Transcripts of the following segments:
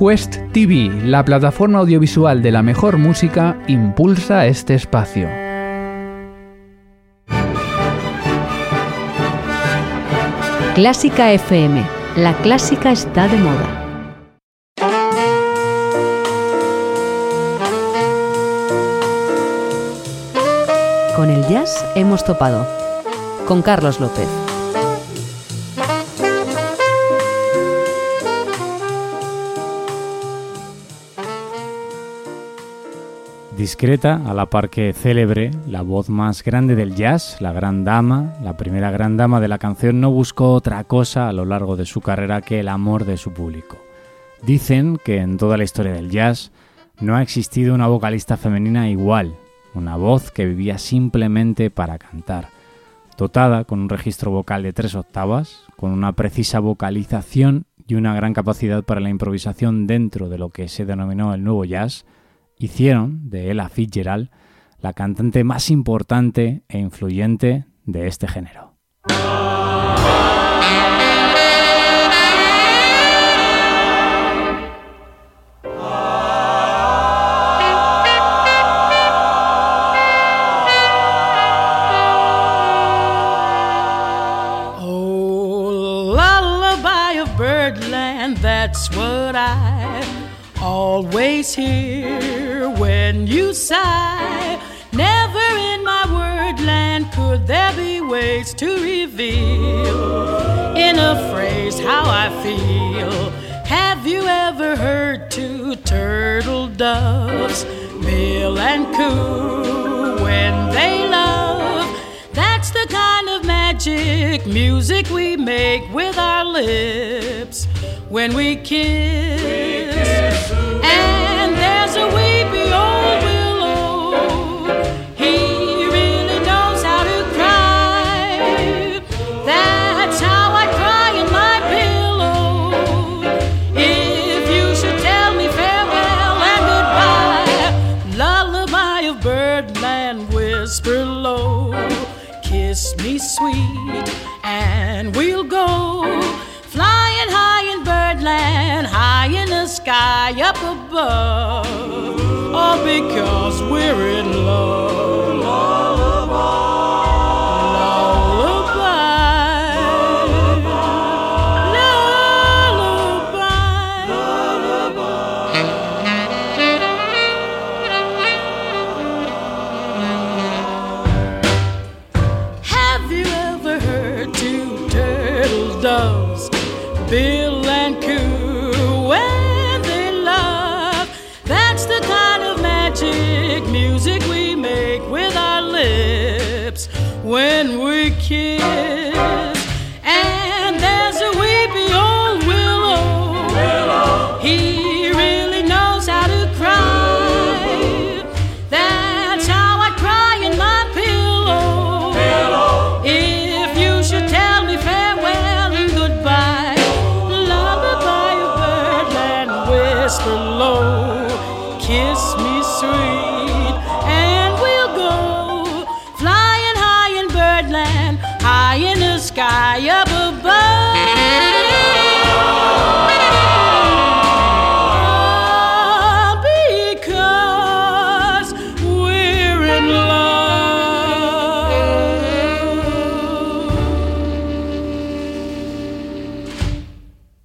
Quest TV, la plataforma audiovisual de la mejor música, impulsa este espacio. Clásica FM. La clásica está de moda. Con el jazz hemos topado. Con Carlos López. Discreta, a la par que célebre, la voz más grande del jazz, la gran dama, la primera gran dama de la canción, no buscó otra cosa a lo largo de su carrera que el amor de su público. Dicen que en toda la historia del jazz no ha existido una vocalista femenina igual, una voz que vivía simplemente para cantar, dotada con un registro vocal de tres octavas, con una precisa vocalización y una gran capacidad para la improvisación dentro de lo que se denominó el nuevo jazz, hicieron de Ella Fitzgerald la cantante más importante e influyente de este género. Oh, that's what I always hear when you sigh. Never in my wordland could there be ways to reveal in a phrase how I feel. Have you ever heard two turtle doves, bill and coo, when they love? That's the kind of magic music we make with our lips when we kiss. love.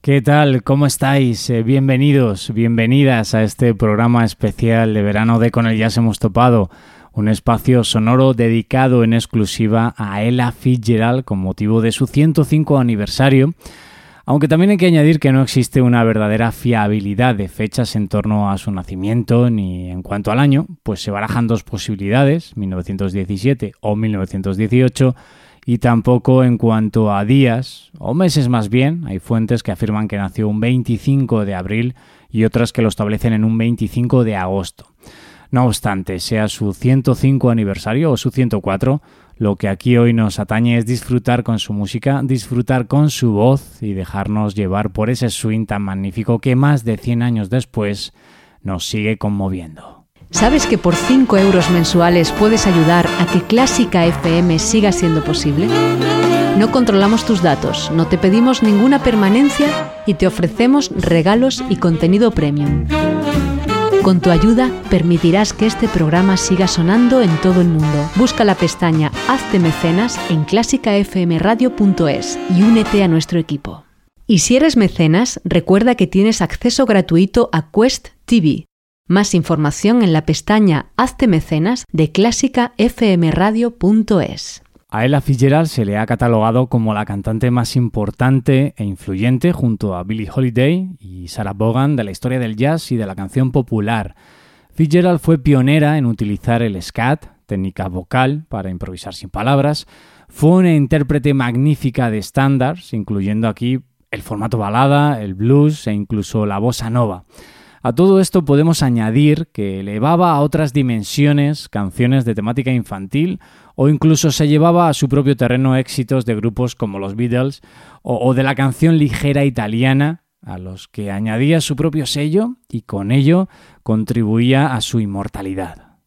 ¿Qué tal? ¿Cómo estáis? Eh, bienvenidos, bienvenidas a este programa especial de verano de Con el Jazz hemos topado, un espacio sonoro dedicado en exclusiva a Ella Fitzgerald con motivo de su 105 aniversario, aunque también hay que añadir que no existe una verdadera fiabilidad de fechas en torno a su nacimiento ni en cuanto al año, pues se barajan dos posibilidades, 1917 o 1918, y tampoco en cuanto a días o meses más bien. Hay fuentes que afirman que nació un 25 de abril y otras que lo establecen en un 25 de agosto. No obstante, sea su 105 aniversario o su 104, lo que aquí hoy nos atañe es disfrutar con su música, disfrutar con su voz y dejarnos llevar por ese swing tan magnífico que más de 100 años después nos sigue conmoviendo. ¿Sabes que por 5 euros mensuales puedes ayudar a que Clásica FM siga siendo posible? No controlamos tus datos, no te pedimos ninguna permanencia y te ofrecemos regalos y contenido premium. Con tu ayuda permitirás que este programa siga sonando en todo el mundo. Busca la pestaña Hazte mecenas en clásicafmradio.es y únete a nuestro equipo. Y si eres mecenas, recuerda que tienes acceso gratuito a Quest TV más información en la pestaña Hazte mecenas de clásicafmradio.es. A Ella Fitzgerald se le ha catalogado como la cantante más importante e influyente junto a Billie Holiday y Sarah Vaughan de la historia del jazz y de la canción popular. Fitzgerald fue pionera en utilizar el scat, técnica vocal para improvisar sin palabras. Fue una intérprete magnífica de estándares, incluyendo aquí el formato balada, el blues e incluso la bossa nova. A todo esto podemos añadir que elevaba a otras dimensiones canciones de temática infantil o incluso se llevaba a su propio terreno éxitos de grupos como los Beatles o, de la canción ligera italiana a los que añadía su propio sello y con ello contribuía a su inmortalidad.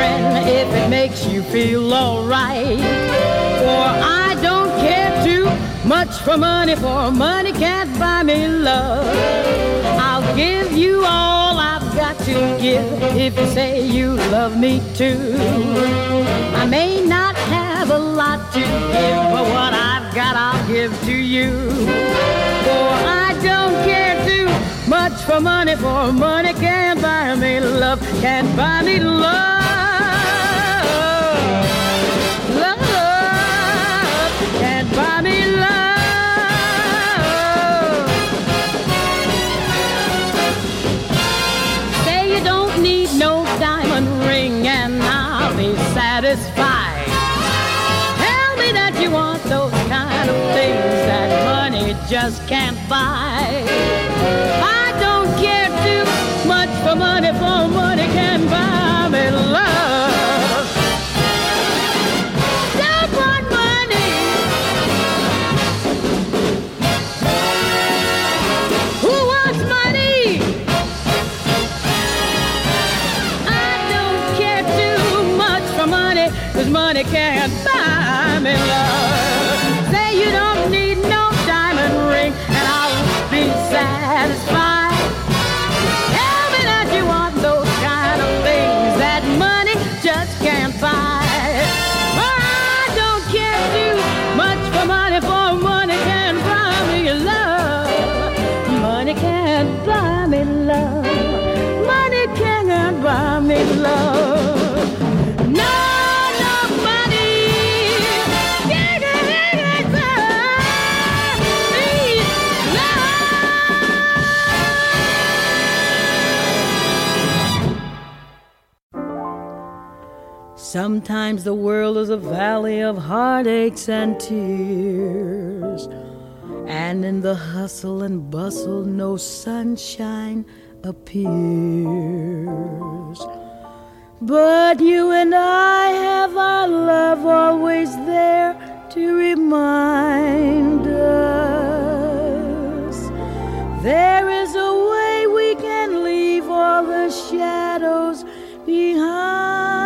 Friend, if it makes you feel alright. For I don't care too much for money, for money can't buy me love I'll give you all I've got to give if you say you love me too. I may not have a lot to give, but what I've got I'll give to you. For I don't care too much for money, for money can't buy me love, can't buy me love. Just can't buy. I don't care too much for money, for money can buy me love. Don't want money. Who wants money? I don't care too much for money, cause money can't Sometimes the world is a valley of heartaches and tears. And in the hustle and bustle, no sunshine appears. But you and I have our love always there to remind us. There is a way we can leave all the shadows behind.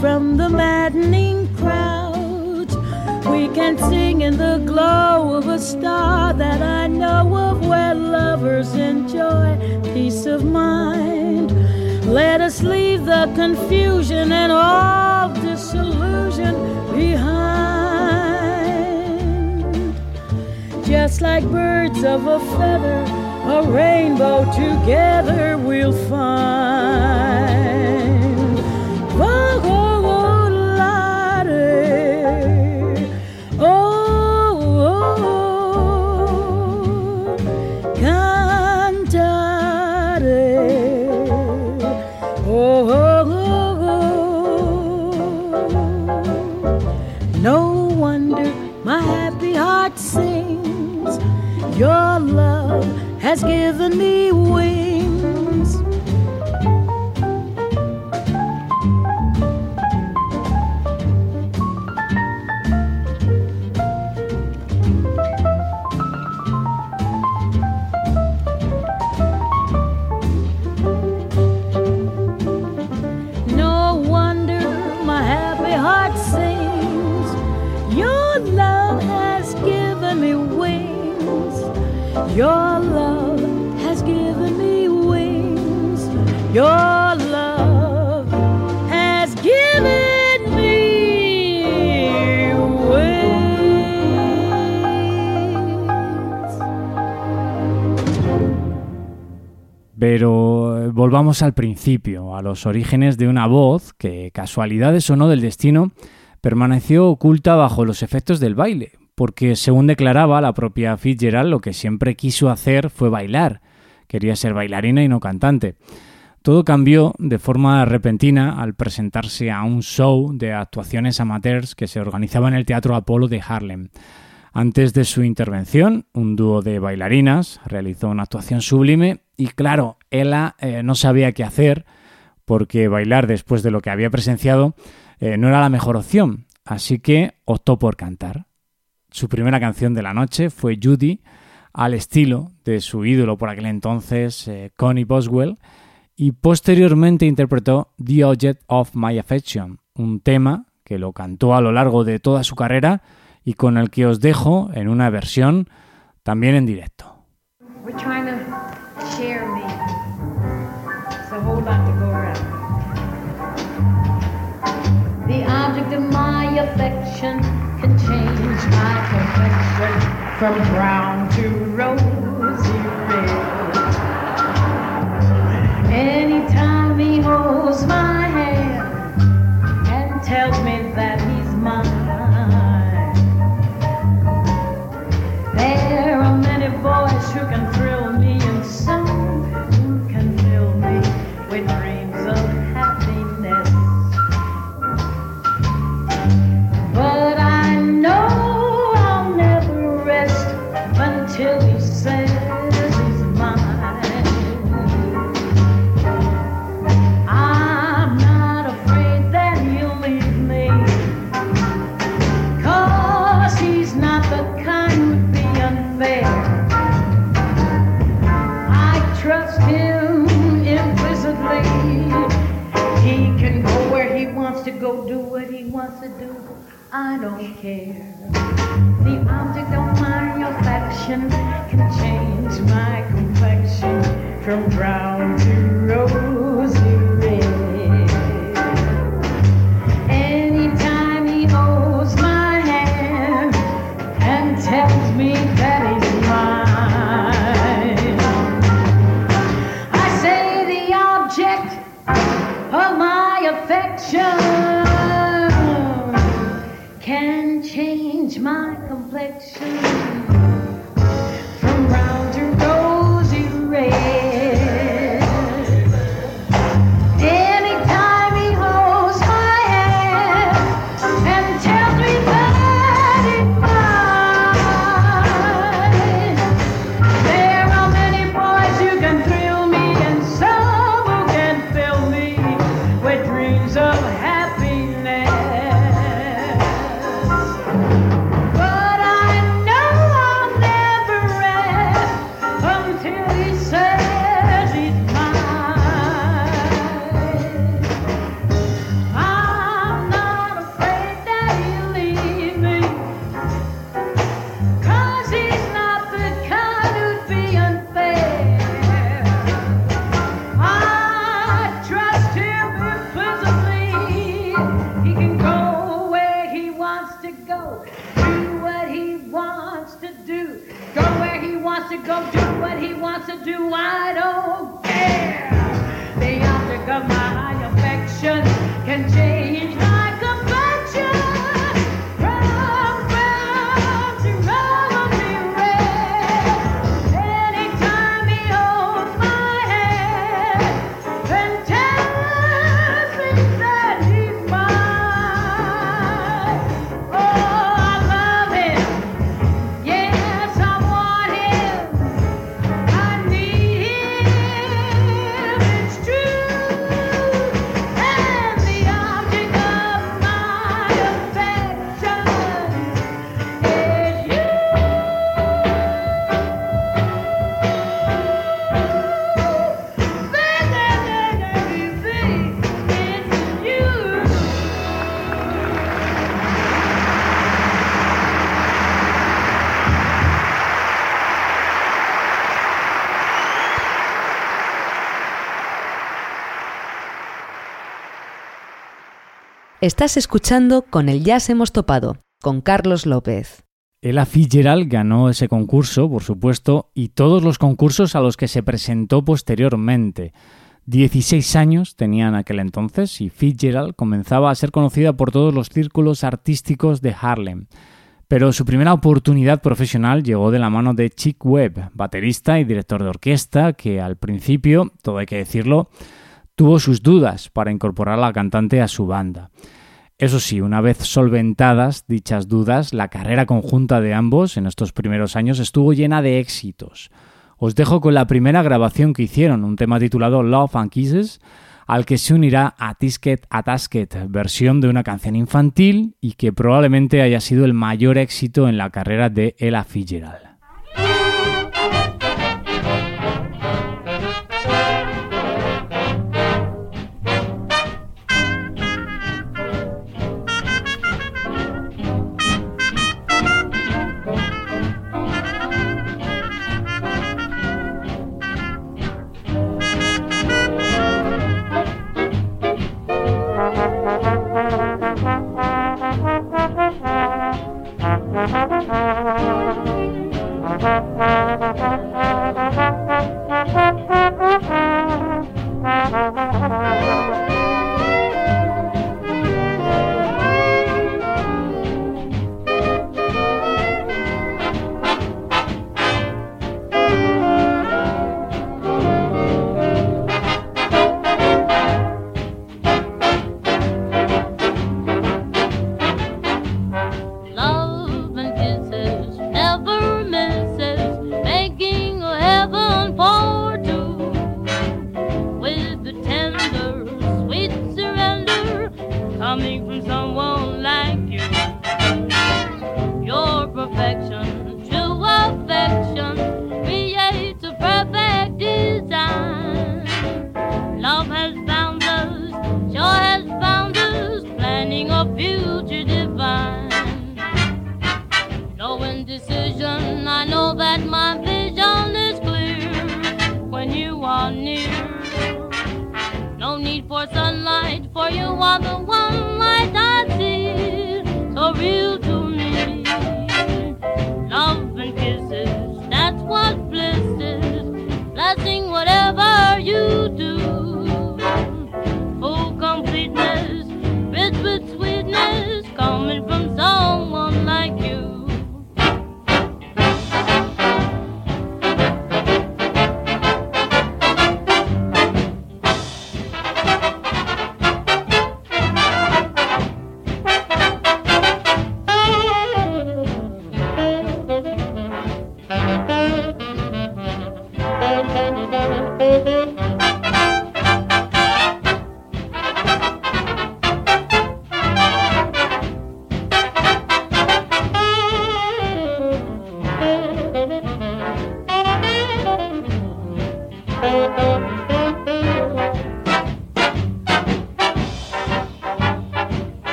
From the maddening crowd. We can sing in the glow of a star that I know of where lovers enjoy peace of mind. Let us leave the confusion and all disillusion behind. Just like birds of a feather, a rainbow together we'll find. Has given me wings. Al principio, a los orígenes de una voz que, casualidades o no del destino, permaneció oculta bajo los efectos del baile, porque según declaraba la propia Fitzgerald, lo que siempre quiso hacer fue bailar. Quería ser bailarina y no cantante. Todo cambió de forma repentina al presentarse a un show de actuaciones amateurs que se organizaba en el Teatro Apolo de Harlem. Antes de su intervención, un dúo de bailarinas realizó una actuación sublime y claro, ella eh, no sabía qué hacer porque bailar después de lo que había presenciado eh, no era la mejor opción, así que optó por cantar. Su primera canción de la noche fue Judy, al estilo de su ídolo por aquel entonces, eh, Connie Boswell, y posteriormente interpretó The Object of My Affection, un tema que lo cantó a lo largo de toda su carrera y con el que os dejo en una versión también en directo. From brown to rosy to do. I don't care. The object of my affection can change my complexion from brown to Estás escuchando Con el Jazz hemos topado, con Carlos López. Ella Fitzgerald ganó ese concurso, por supuesto, y todos los concursos a los que se presentó posteriormente. 16 años tenía en aquel entonces y Fitzgerald comenzaba a ser conocida por todos los círculos artísticos de Harlem. Pero su primera oportunidad profesional llegó de la mano de Chick Webb, baterista y director de orquesta, que al principio, todo hay que decirlo, tuvo sus dudas para incorporar a la cantante a su banda. Eso sí, una vez solventadas dichas dudas, la carrera conjunta de ambos en estos primeros años estuvo llena de éxitos. Os dejo con la primera grabación que hicieron, un tema titulado Love and Kisses, al que se unirá a Tisket a Tasket, versión de una canción infantil y que probablemente haya sido el mayor éxito en la carrera de Ella Fitzgerald.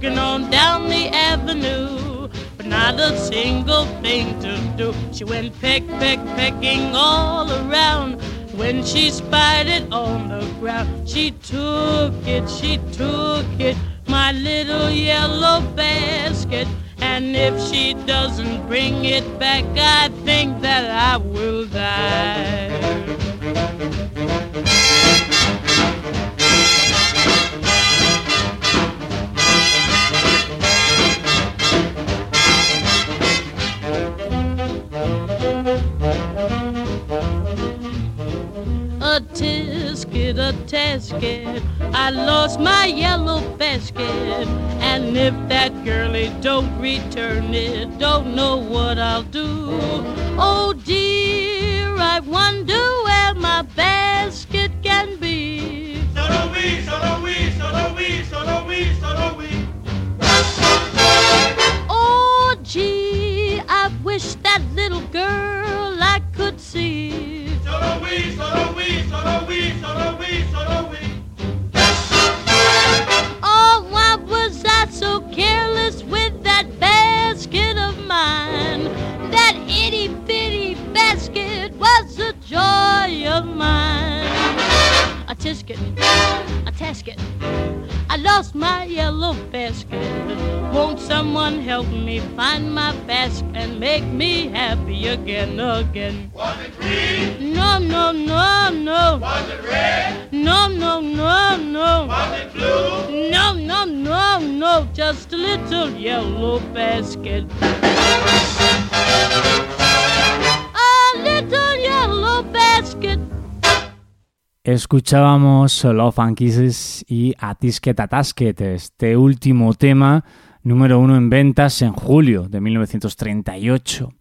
Was trucking on down the avenue, but not a single thing to do. She went peck, peck, pecking all around. When she spied it on the ground, she took it, she took it, my little yellow basket. And if she doesn't bring it back, I think that I will die. I lost my yellow basket. And if that girlie don't return it, don't know a tasket. I lost my yellow basket. Won't someone help me find my basket and make me happy again, again? Was it green? No, no, no, no. Was it red? No, no, no, no. Was it blue? No, no, no, no. Just a little yellow basket. A little yellow basket. Escuchábamos Love and Kisses y Atisket Atasket, este último tema número uno en ventas en julio de 1938.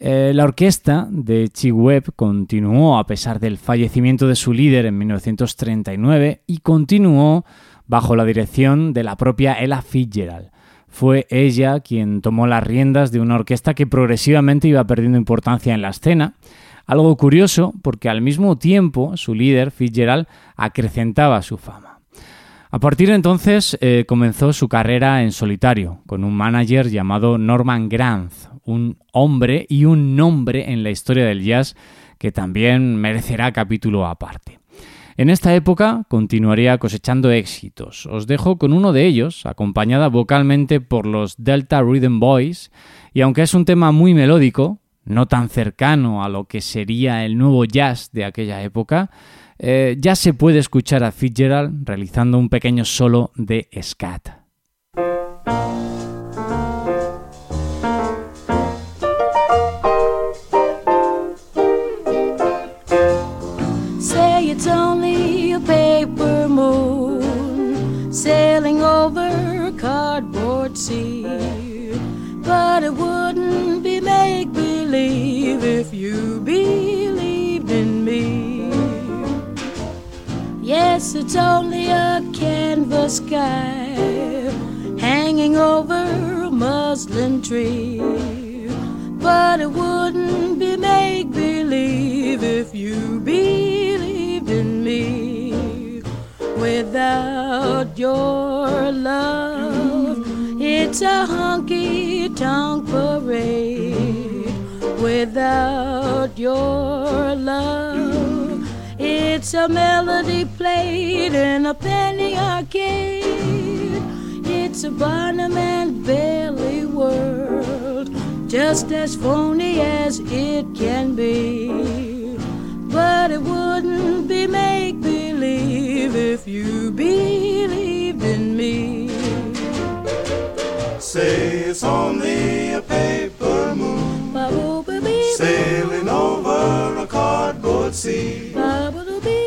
Eh, la orquesta de Chick Webb continuó a pesar del fallecimiento de su líder en 1939 y continuó bajo la dirección de la propia Ella Fitzgerald. Fue ella quien tomó las riendas de una orquesta que progresivamente iba perdiendo importancia en la escena, algo curioso porque al mismo tiempo su líder, Fitzgerald, acrecentaba su fama. A partir de entonces eh, comenzó su carrera en solitario, con un manager llamado Norman Granz, un hombre y un nombre en la historia del jazz que también merecerá capítulo aparte. En esta época continuaría cosechando éxitos. Os dejo con uno de ellos, acompañada vocalmente por los Delta Rhythm Boys, y aunque es un tema muy melódico, no tan cercano a lo que sería el nuevo jazz de aquella época, eh, ya se puede escuchar a Fitzgerald realizando un pequeño solo de scat. Say it's only a paper moon sailing over cardboard sea, but it if you believed in me. Yes, it's only a canvas sky hanging over a muslin tree. But it wouldn't be make believe if you believed in me. Without your love, it's a honky tonk parade. Without your love, it's a melody played in a penny arcade. It's a Barnum and Bailey world, just as phony as it can be. But it wouldn't be make believe if you believed in me. Say it's only a paper moon sailing over a cardboard sea.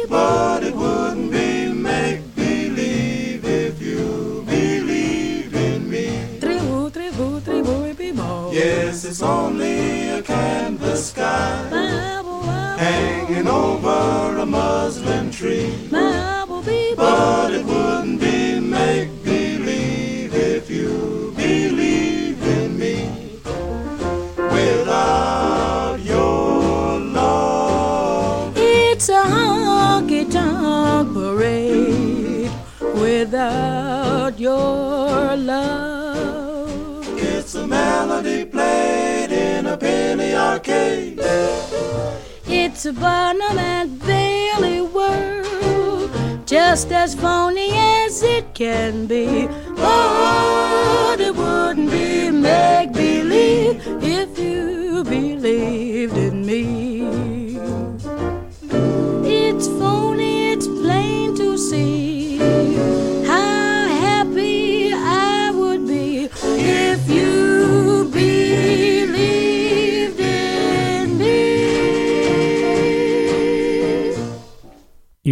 But it wouldn't be make believe if you believed in me. Yes, it's only a canvas sky hanging over a muslin tree. But Barnum and Bailey world, just as phony as it can be. But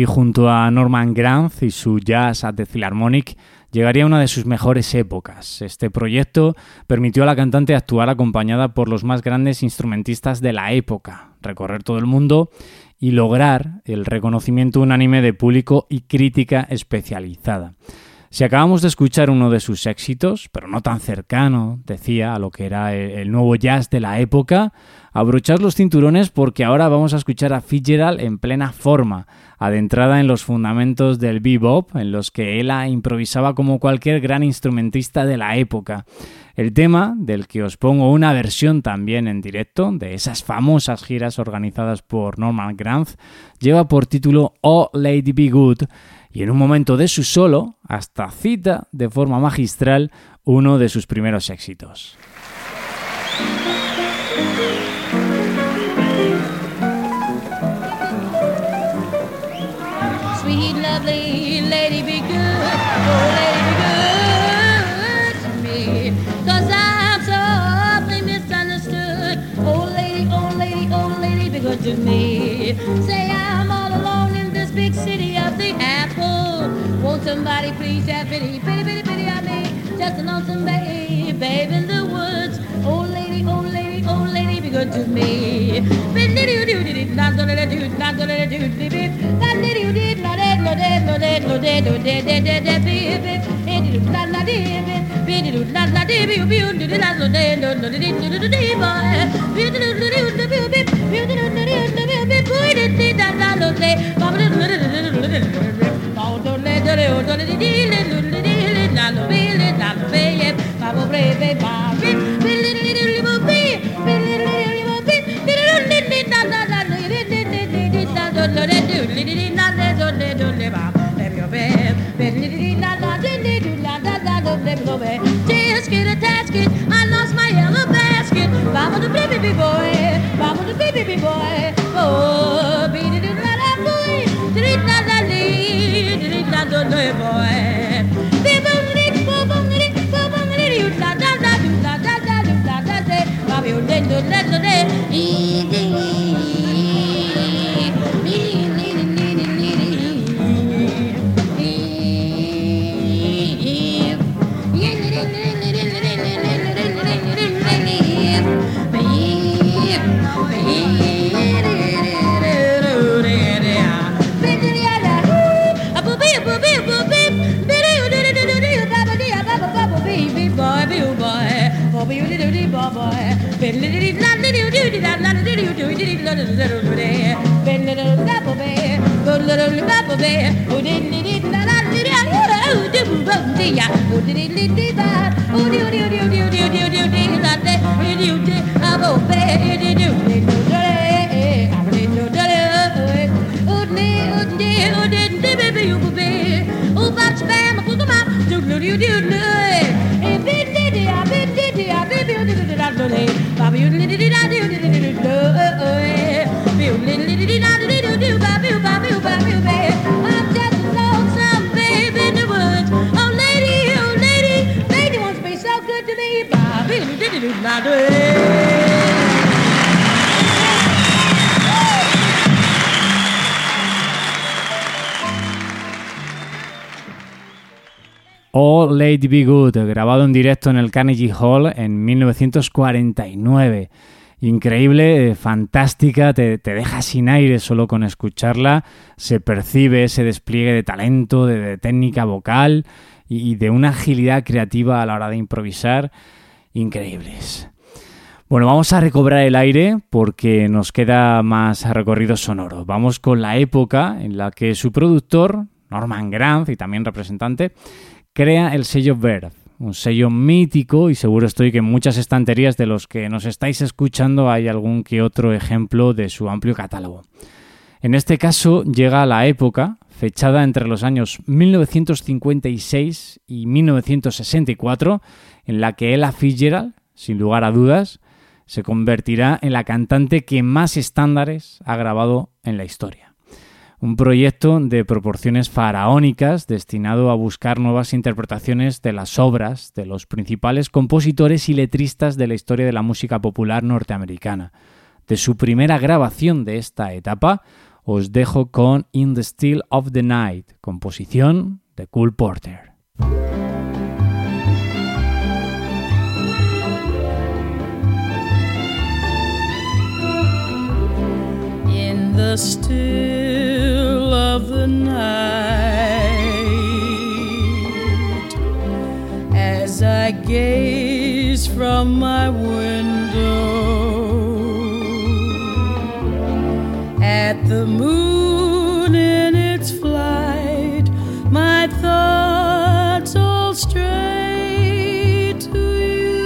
Y junto a Norman Granz y su Jazz at the Philharmonic, llegaría una de sus mejores épocas. Este proyecto permitió a la cantante actuar acompañada por los más grandes instrumentistas de la época, recorrer todo el mundo y lograr el reconocimiento unánime de público y crítica especializada. Si acabamos de escuchar uno de sus éxitos, pero no tan cercano, decía, a lo que era el, nuevo jazz de la época, abrochad los cinturones porque ahora vamos a escuchar a Fitzgerald en plena forma, adentrada en los fundamentos del bebop, en los que ella improvisaba como cualquier gran instrumentista de la época. El tema, del que os pongo una versión también en directo, de esas famosas giras organizadas por Norman Granz, lleva por título Oh Lady Be Good, y en un momento de su solo, hasta cita de forma magistral uno de sus primeros éxitos. To me. Say I'm all alone in this big city of the apple. Won't somebody please have pity, pity, pity, pity on me? Just a lonesome babe, babe in the woods. Oh, lady, oh, lady, oh, lady, be good to me. Tasket, a tasket, I lost my yellow basket. Baba the baby boy, the baby be boy. Oh, be did it not a boy, did it not a lead, did it not a little boy. People need bubble, need bubble, need you, da da da, do da da da, do da da da, Bobby, you didn't do that today. Be Good, grabado en directo en el Carnegie Hall en 1949. Increíble, eh, fantástica, te, te deja sin aire solo con escucharla, se percibe ese despliegue de talento, de, técnica vocal y, y de una agilidad creativa a la hora de improvisar increíbles. Bueno, vamos a recobrar el aire porque nos queda más recorrido sonoro. Vamos con la época en la que su productor, Norman Granz y también representante, crea el sello Verve, un sello mítico y seguro estoy que en muchas estanterías de los que nos estáis escuchando hay algún que otro ejemplo de su amplio catálogo. En este caso llega la época, fechada entre los años 1956 y 1964, en la que Ella Fitzgerald, sin lugar a dudas, se convertirá en la cantante que más estándares ha grabado en la historia un proyecto de proporciones faraónicas destinado a buscar nuevas interpretaciones de las obras de los principales compositores y letristas de la historia de la música popular norteamericana. De su primera grabación de esta etapa, os dejo con In the Still of the Night, composición de Cool Porter. In the still of the night, as I gaze from my window at the moon in its flight, my thoughts all stray to you.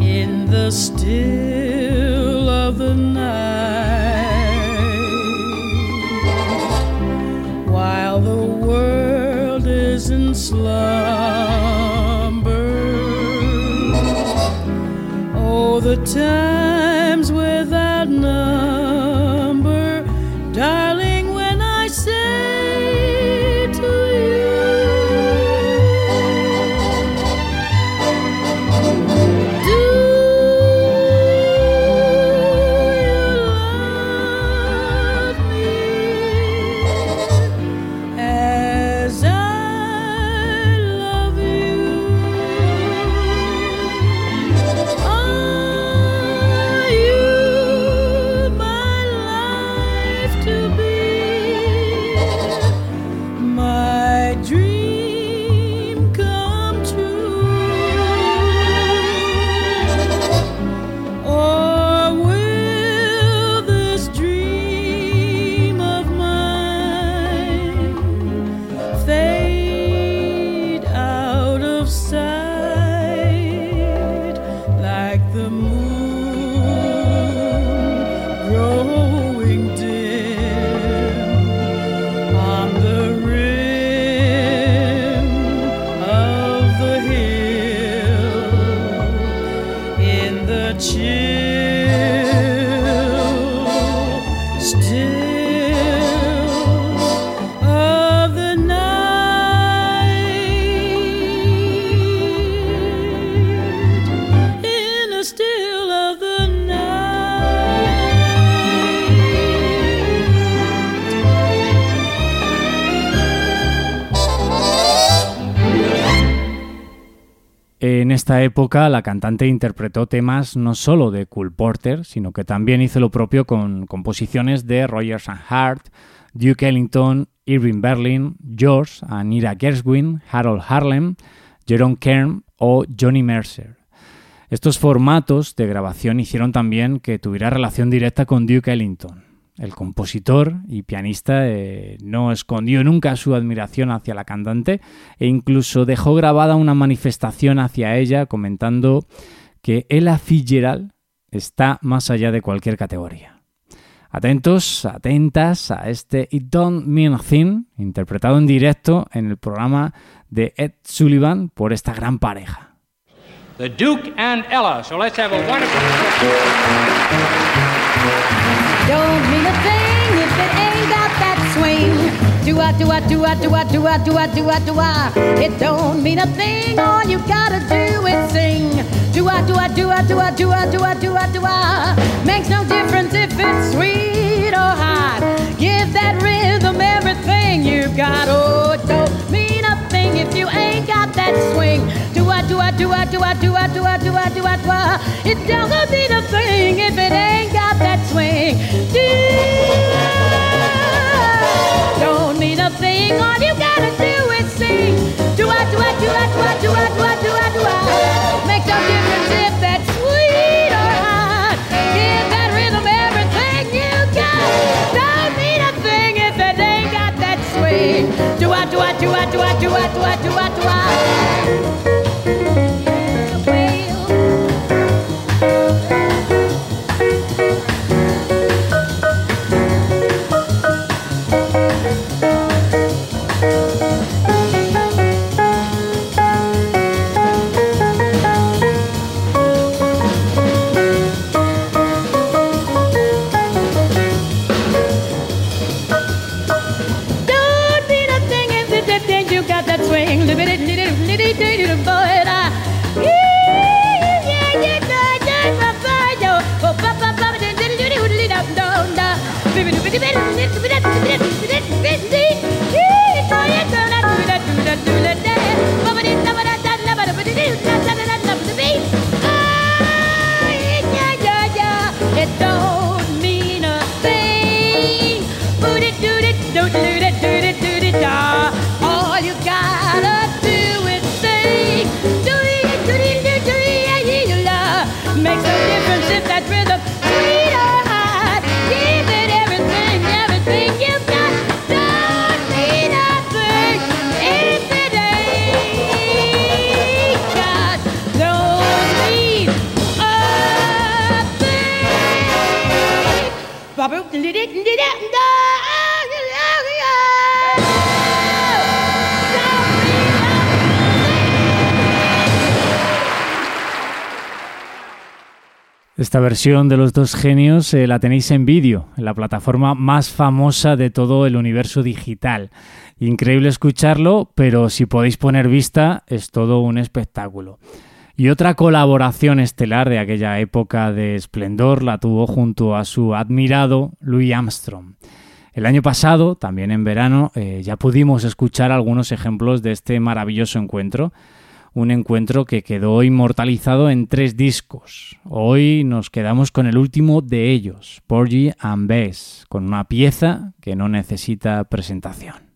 In the still In slumber. Oh, the time. En esta época, la cantante interpretó temas no solo de Cool Porter, sino que también hizo lo propio con composiciones de Rogers and Hart, Duke Ellington, Irving Berlin, George, Anira Gershwin, Harold Harlem, Jerome Kern o Johnny Mercer. Estos formatos de grabación hicieron también que tuviera relación directa con Duke Ellington. El compositor y pianista eh, no escondió nunca su admiración hacia la cantante e incluso dejó grabada una manifestación hacia ella comentando que Ella Fitzgerald está más allá de cualquier categoría. Atentos, atentas a este It Don't Mean a Thing, interpretado en directo en el programa de Ed Sullivan por esta gran pareja. The Duke and Ella. So let's have a wonderful. Don't mean a thing if it ain't got that swing. Do I, do I, do I, do I, do I, do I, do I, do I? It don't mean a thing. All you gotta do is sing. Do I, do I, do I, do I, do I, do I, do I, do I? Makes no difference if it's sweet or hot. Give that rhythm everything you got. Oh, it don't mean a thing if you ain't got that swing. Do I, do I, do I, do I, do I, do I, do I, do I, do I? It don't mean a thing if it ain't got that swing. Do I? Don't mean a thing. All you gotta do is sing. Do I, do I, do I, do I, do I, do I, do I, do I? Makes no difference if that's sweet or hot. Give that rhythm everything you got. Don't mean a thing if it ain't got that Esta versión de los dos genios eh, la tenéis en vídeo, en la plataforma más famosa de todo el universo digital. Increíble escucharlo, pero si podéis poner vista, es todo un espectáculo. Y otra colaboración estelar de aquella época de esplendor la tuvo junto a su admirado Louis Armstrong. El año pasado, también en verano, eh, ya pudimos escuchar algunos ejemplos de este maravilloso encuentro un encuentro que quedó inmortalizado en tres discos. Hoy nos quedamos con el último de ellos, Porgy and Bess, con una pieza que no necesita presentación.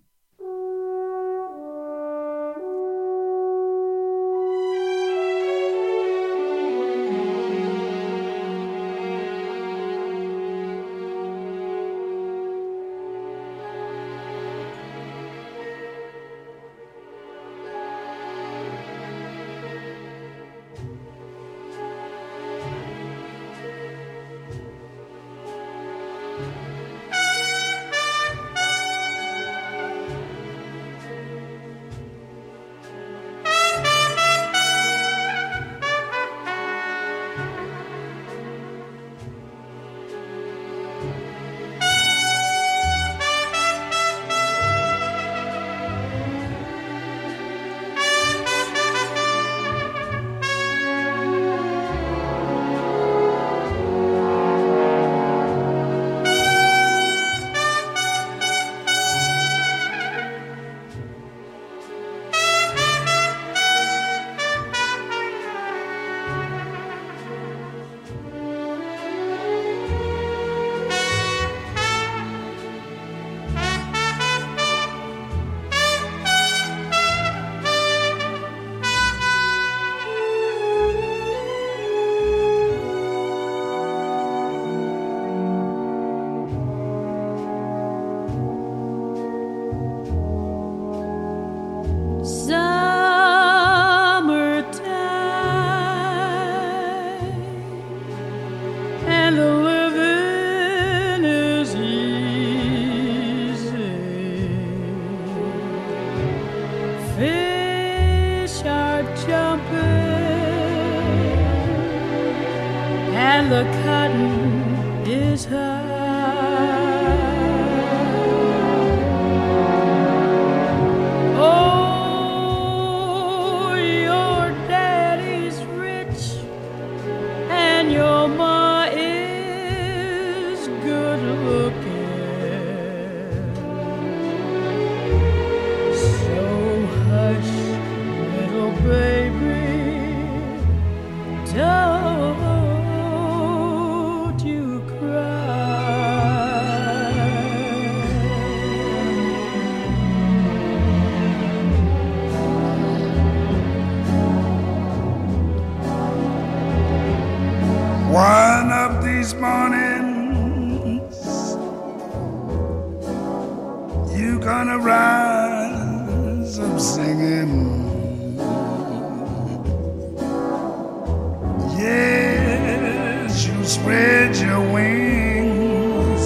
spread your wings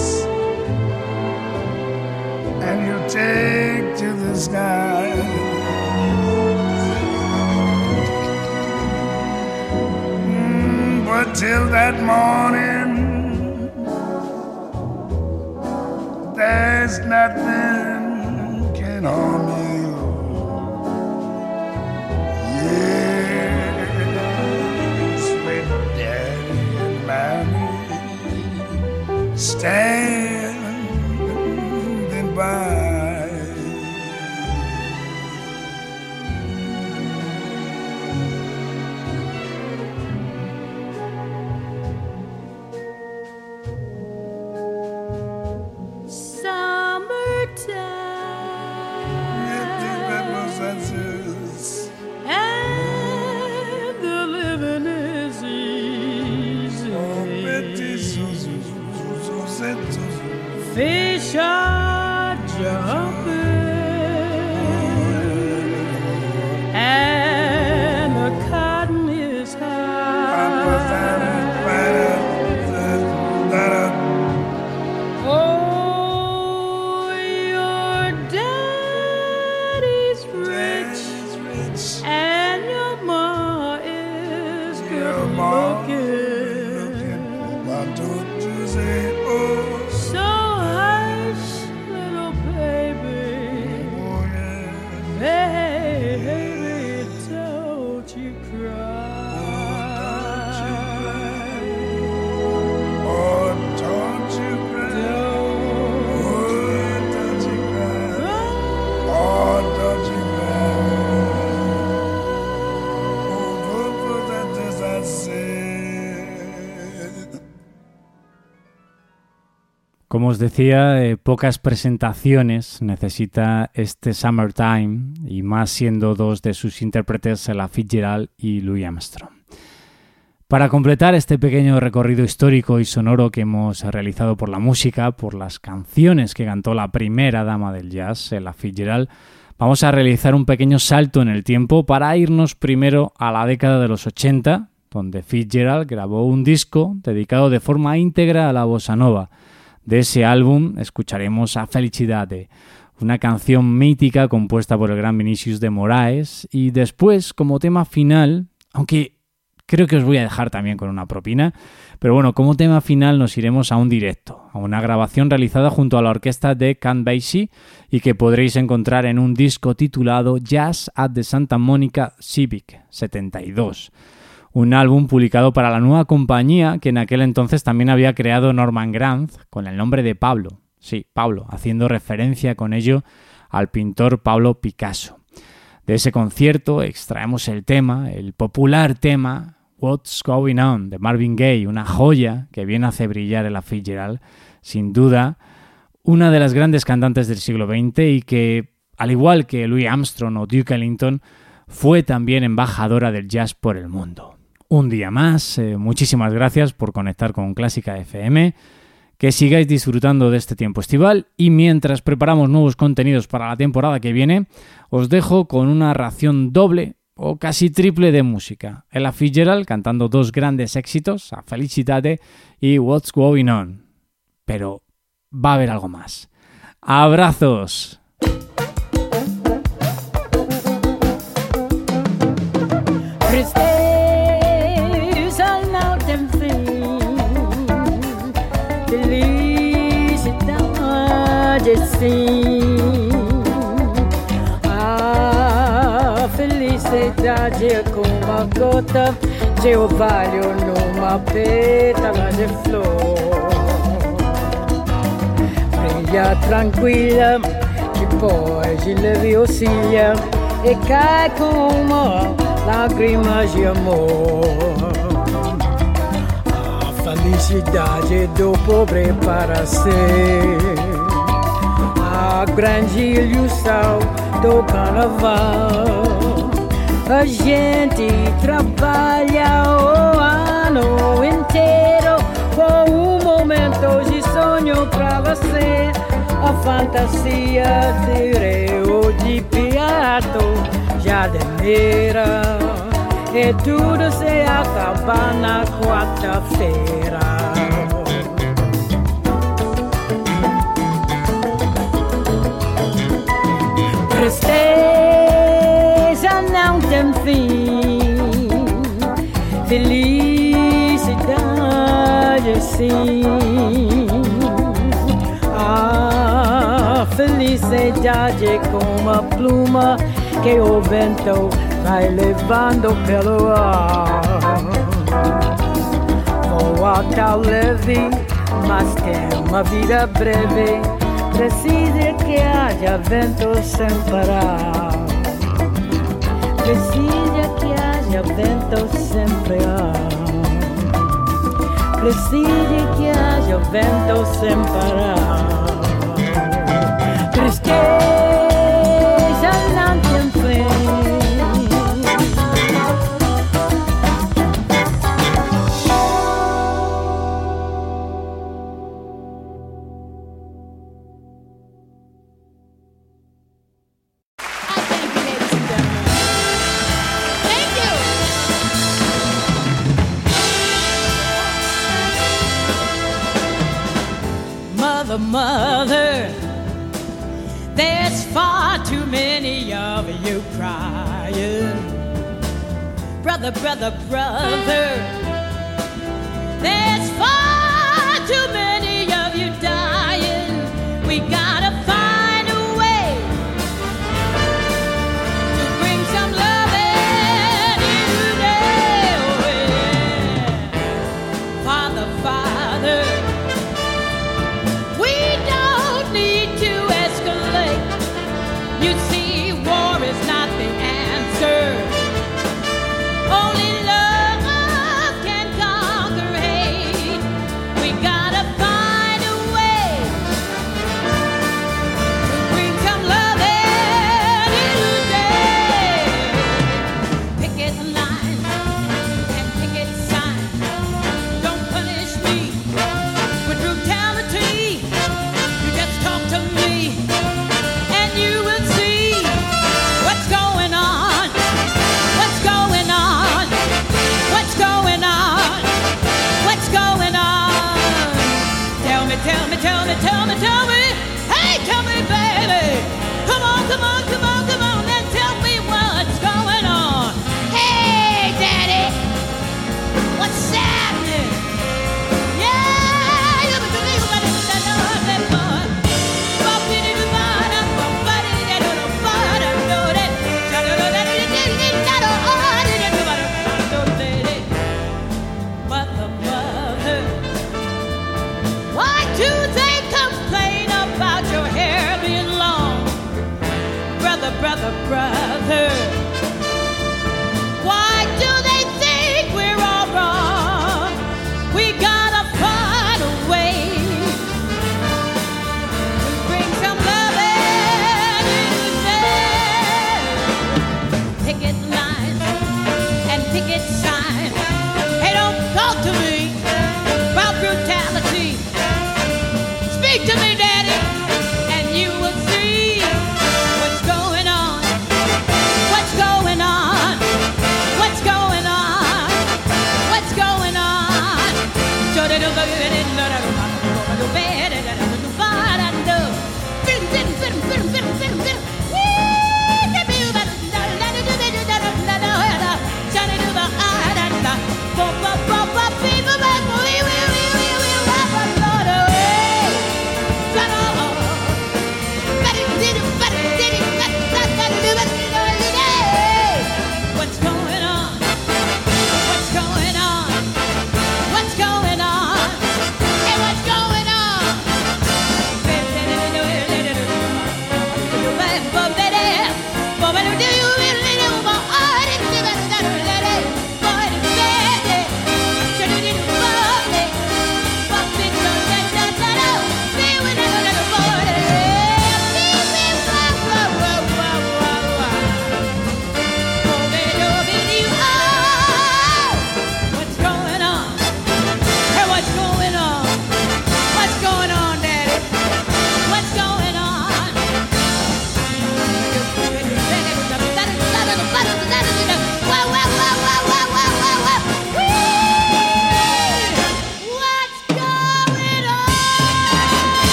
and you'll take to the sky. Mm, but till that morning, there's nothing can harm. stand. Como decía, eh, pocas presentaciones necesita este Summertime, y más siendo dos de sus intérpretes, la Fitzgerald y Louis Armstrong. Para completar este pequeño recorrido histórico y sonoro que hemos realizado por la música, por las canciones que cantó la primera dama del jazz, la Fitzgerald, vamos a realizar un pequeño salto en el tiempo para irnos primero a la década de los 80, donde Fitzgerald grabó un disco dedicado de forma íntegra a la bossa nova. De ese álbum escucharemos a Felicidade, una canción mítica compuesta por el gran Vinicius de Moraes, y después, como tema final, aunque creo que os voy a dejar también con una propina, pero bueno, como tema final nos iremos a un directo, a una grabación realizada junto a la orquesta de Count Basie y que podréis encontrar en un disco titulado Jazz at the Santa Monica Civic 72 un álbum publicado para la nueva compañía que en aquel entonces también había creado Norman Granz con el nombre de Pablo. Sí, Pablo, haciendo referencia con ello al pintor Pablo Picasso. De ese concierto extraemos el tema, el popular tema What's Going On de Marvin Gaye, una joya que viene a hacer brillar en la Fitzgerald, sin duda, una de las grandes cantantes del siglo XX y que, al igual que Louis Armstrong o Duke Ellington, fue también embajadora del jazz por el mundo un día más. Eh, muchísimas gracias por conectar con Clásica FM. Que sigáis disfrutando de este tiempo estival y mientras preparamos nuevos contenidos para la temporada que viene, os dejo con una ración doble o casi triple de música. Ella Fitzgerald cantando dos grandes éxitos, a Felicitate y What's Going On. Pero va a haber algo más. ¡Abrazos! Felicidade é como uma gota de orvalho numa pétala de flor. Brilha tranquila, depois de leve oscila e cai como lágrimas de amor. A felicidade do pobre para ser a grande ilusão do carnaval. A gente trabalha o ano inteiro com um momento de sonho pra você. A fantasia de Rio de Piato, Jardineira. E tudo se acaba na quarta-feira enfim, felicidade sim. Ah, felicidade com como a pluma que o vento vai levando pelo ar. Voa tão leve, mas tem é uma vida breve. Precisa que haja vento sem parar. Precisa que haja vento sempre parar. Precisa que haja vento sem parar. Tristeza. brother, brother, brother.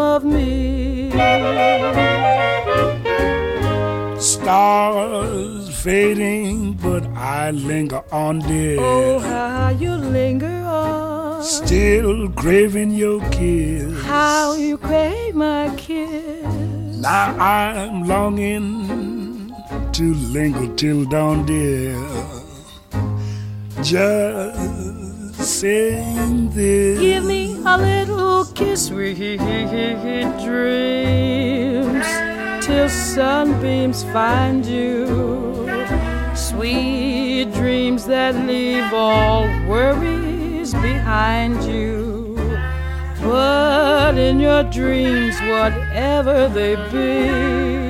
of me. Stars fading, but I linger on, dear. Oh, how you linger on. Still craving your kiss. How you crave my kiss. Now I'm longing to linger till dawn, dear. Just saying this. Give me a little sweet dreams, till sunbeams find you. Sweet dreams that leave all worries behind you. But in your dreams, whatever they be,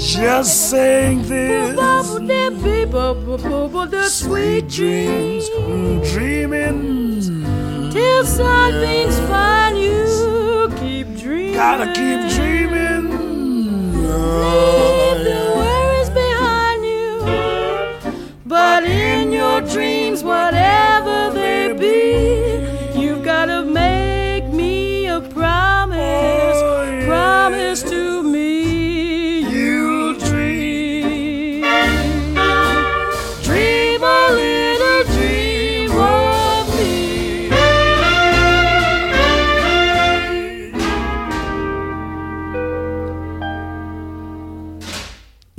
Just saying this. Sweet dreams, dreaming. Till sunbeams find you, keep dreaming. Gotta keep dreaming. Leave the worries behind you. But in your dreams, whatever they be,